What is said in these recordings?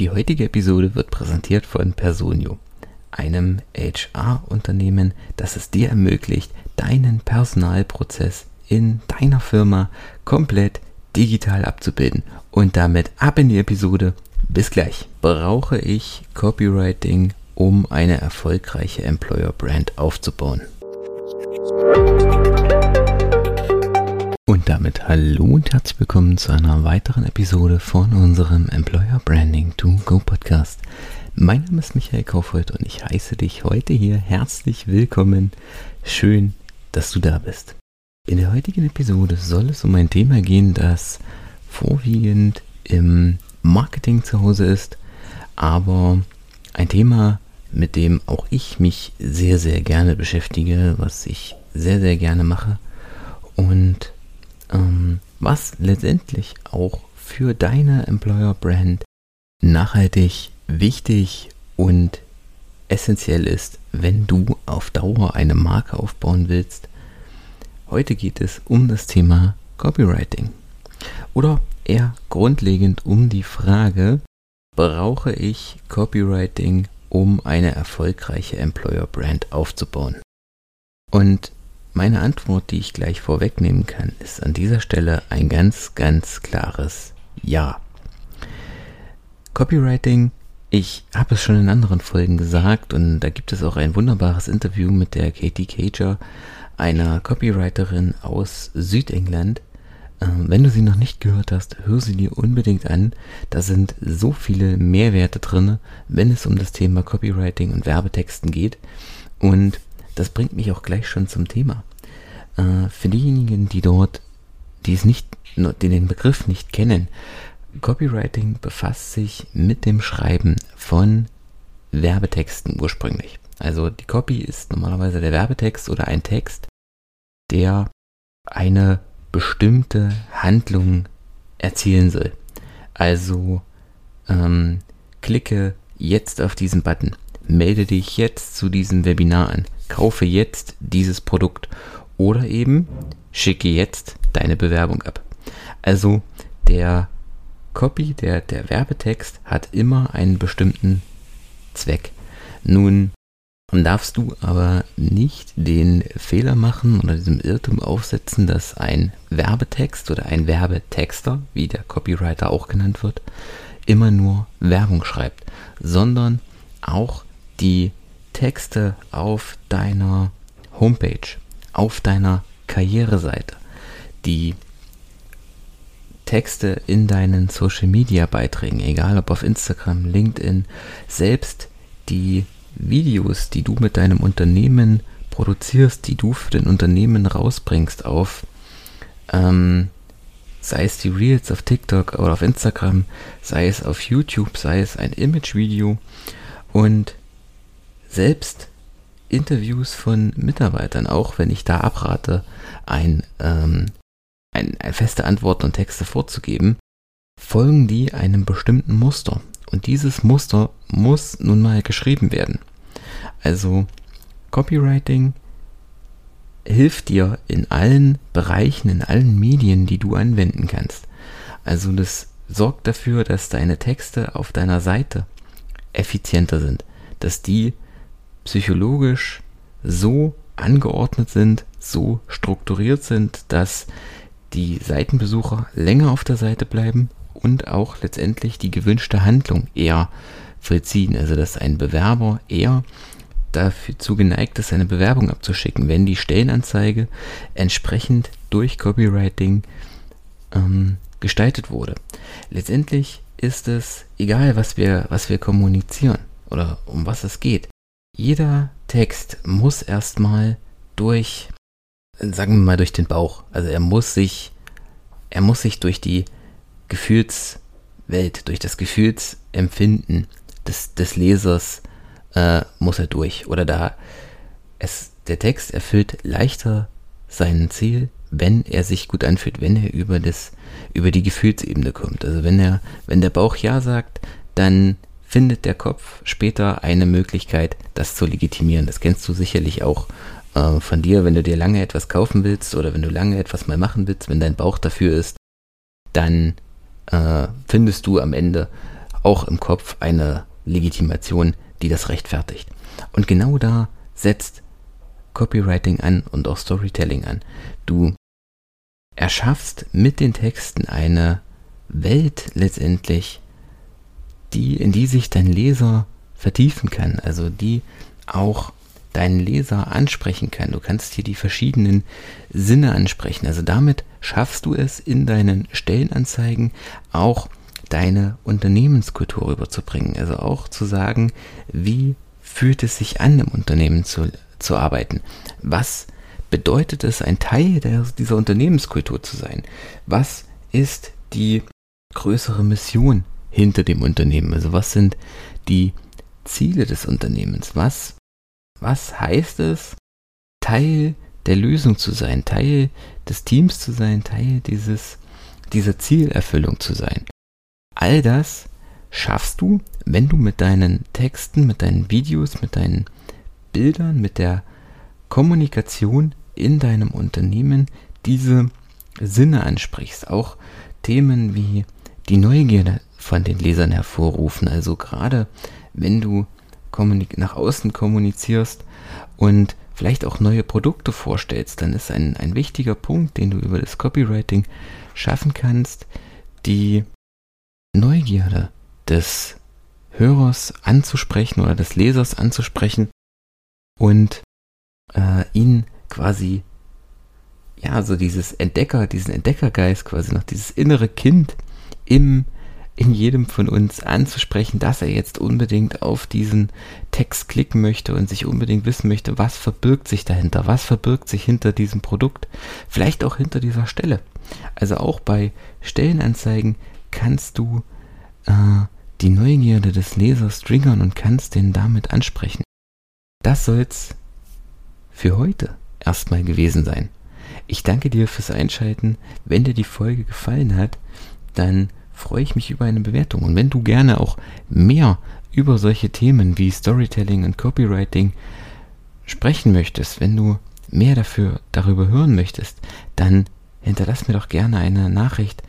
Die heutige Episode wird präsentiert von Personio, einem HR-Unternehmen, das es dir ermöglicht, deinen Personalprozess in deiner Firma komplett digital abzubilden. Und damit ab in die Episode. Bis gleich. Brauche ich Copywriting, um eine erfolgreiche Employer Brand aufzubauen? Damit hallo und herzlich willkommen zu einer weiteren Episode von unserem Employer Branding to Go Podcast. Mein Name ist Michael Kaufhold und ich heiße dich heute hier herzlich willkommen. Schön, dass du da bist. In der heutigen Episode soll es um ein Thema gehen, das vorwiegend im Marketing zu Hause ist, aber ein Thema, mit dem auch ich mich sehr, sehr gerne beschäftige, was ich sehr, sehr gerne mache und ähm, was letztendlich auch für deine Employer Brand nachhaltig wichtig und essentiell ist, wenn du auf Dauer eine Marke aufbauen willst. Heute geht es um das Thema Copywriting. Oder eher grundlegend um die Frage, brauche ich Copywriting, um eine erfolgreiche Employer Brand aufzubauen? Und meine Antwort, die ich gleich vorwegnehmen kann, ist an dieser Stelle ein ganz, ganz klares Ja. Copywriting, ich habe es schon in anderen Folgen gesagt und da gibt es auch ein wunderbares Interview mit der Katie Cager, einer Copywriterin aus Südengland. Ähm, wenn du sie noch nicht gehört hast, hör sie dir unbedingt an. Da sind so viele Mehrwerte drin, wenn es um das Thema Copywriting und Werbetexten geht. Und das bringt mich auch gleich schon zum Thema. Äh, für diejenigen, die dort, die es nicht, die den Begriff nicht kennen, Copywriting befasst sich mit dem Schreiben von Werbetexten ursprünglich. Also die Copy ist normalerweise der Werbetext oder ein Text, der eine bestimmte Handlung erzielen soll. Also ähm, klicke jetzt auf diesen Button, melde dich jetzt zu diesem Webinar an, kaufe jetzt dieses Produkt oder eben schicke jetzt deine Bewerbung ab. Also der Copy, der, der Werbetext hat immer einen bestimmten Zweck. Nun darfst du aber nicht den Fehler machen oder diesem Irrtum aufsetzen, dass ein Werbetext oder ein Werbetexter, wie der Copywriter auch genannt wird, immer nur Werbung schreibt, sondern auch die Texte auf deiner Homepage, auf deiner Karriereseite, die Texte in deinen Social Media Beiträgen, egal ob auf Instagram, LinkedIn, selbst die Videos, die du mit deinem Unternehmen produzierst, die du für den Unternehmen rausbringst auf, ähm, sei es die Reels auf TikTok oder auf Instagram, sei es auf YouTube, sei es ein Image-Video und selbst Interviews von Mitarbeitern, auch wenn ich da abrate, ein, ähm, ein, ein feste Antworten und Texte vorzugeben, folgen die einem bestimmten Muster. Und dieses Muster muss nun mal geschrieben werden. Also Copywriting hilft dir in allen Bereichen, in allen Medien, die du anwenden kannst. Also das sorgt dafür, dass deine Texte auf deiner Seite effizienter sind, dass die psychologisch so angeordnet sind, so strukturiert sind, dass die Seitenbesucher länger auf der Seite bleiben und auch letztendlich die gewünschte Handlung eher vollziehen. Also dass ein Bewerber eher dazu geneigt ist, eine Bewerbung abzuschicken, wenn die Stellenanzeige entsprechend durch Copywriting ähm, gestaltet wurde. Letztendlich ist es egal, was wir, was wir kommunizieren oder um was es geht. Jeder Text muss erstmal durch, sagen wir mal, durch den Bauch. Also er muss sich, er muss sich durch die Gefühlswelt, durch das Gefühlsempfinden des, des Lesers äh, muss er durch. Oder da es, der Text erfüllt leichter sein Ziel, wenn er sich gut anfühlt, wenn er über das, über die Gefühlsebene kommt. Also wenn er, wenn der Bauch Ja sagt, dann findet der Kopf später eine Möglichkeit, das zu legitimieren. Das kennst du sicherlich auch äh, von dir, wenn du dir lange etwas kaufen willst oder wenn du lange etwas mal machen willst, wenn dein Bauch dafür ist, dann äh, findest du am Ende auch im Kopf eine Legitimation, die das rechtfertigt. Und genau da setzt Copywriting an und auch Storytelling an. Du erschaffst mit den Texten eine Welt letztendlich, die, in die sich dein Leser vertiefen kann, also die auch deinen Leser ansprechen kann. Du kannst hier die verschiedenen Sinne ansprechen. Also damit schaffst du es in deinen Stellenanzeigen auch deine Unternehmenskultur rüberzubringen. Also auch zu sagen, wie fühlt es sich an, im Unternehmen zu, zu arbeiten? Was bedeutet es, ein Teil der, dieser Unternehmenskultur zu sein? Was ist die größere Mission hinter dem Unternehmen? Also was sind die Ziele des Unternehmens? Was, was heißt es, Teil der Lösung zu sein, Teil des Teams zu sein, Teil dieses, dieser Zielerfüllung zu sein? All das schaffst du, wenn du mit deinen Texten, mit deinen Videos, mit deinen Bildern, mit der Kommunikation in deinem Unternehmen diese Sinne ansprichst. Auch Themen wie die Neugierde von den Lesern hervorrufen. Also gerade wenn du nach außen kommunizierst und vielleicht auch neue Produkte vorstellst, dann ist ein, ein wichtiger Punkt, den du über das Copywriting schaffen kannst, die Neugierde des Hörers anzusprechen oder des Lesers anzusprechen und äh, ihn quasi, ja, so dieses Entdecker, diesen Entdeckergeist quasi noch, dieses innere Kind im, in jedem von uns anzusprechen, dass er jetzt unbedingt auf diesen Text klicken möchte und sich unbedingt wissen möchte, was verbirgt sich dahinter, was verbirgt sich hinter diesem Produkt, vielleicht auch hinter dieser Stelle. Also auch bei Stellenanzeigen kannst du äh, die Neugierde des Lesers triggern und kannst den damit ansprechen. Das soll's für heute erstmal gewesen sein. Ich danke dir fürs Einschalten. Wenn dir die Folge gefallen hat, dann freue ich mich über eine Bewertung. Und wenn du gerne auch mehr über solche Themen wie Storytelling und Copywriting sprechen möchtest, wenn du mehr dafür darüber hören möchtest, dann hinterlass mir doch gerne eine Nachricht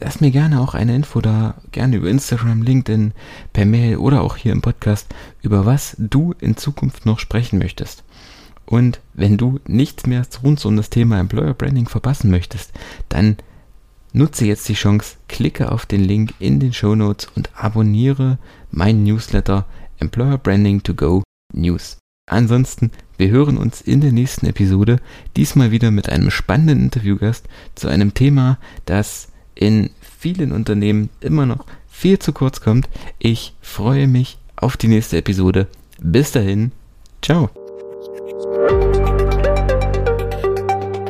lass mir gerne auch eine Info da, gerne über Instagram, LinkedIn, per Mail oder auch hier im Podcast, über was du in Zukunft noch sprechen möchtest. Und wenn du nichts mehr rund um das Thema Employer Branding verpassen möchtest, dann nutze jetzt die Chance, klicke auf den Link in den Show Notes und abonniere meinen Newsletter Employer Branding to Go News. Ansonsten, wir hören uns in der nächsten Episode, diesmal wieder mit einem spannenden Interviewgast zu einem Thema, das in vielen Unternehmen immer noch viel zu kurz kommt. Ich freue mich auf die nächste Episode. Bis dahin, ciao.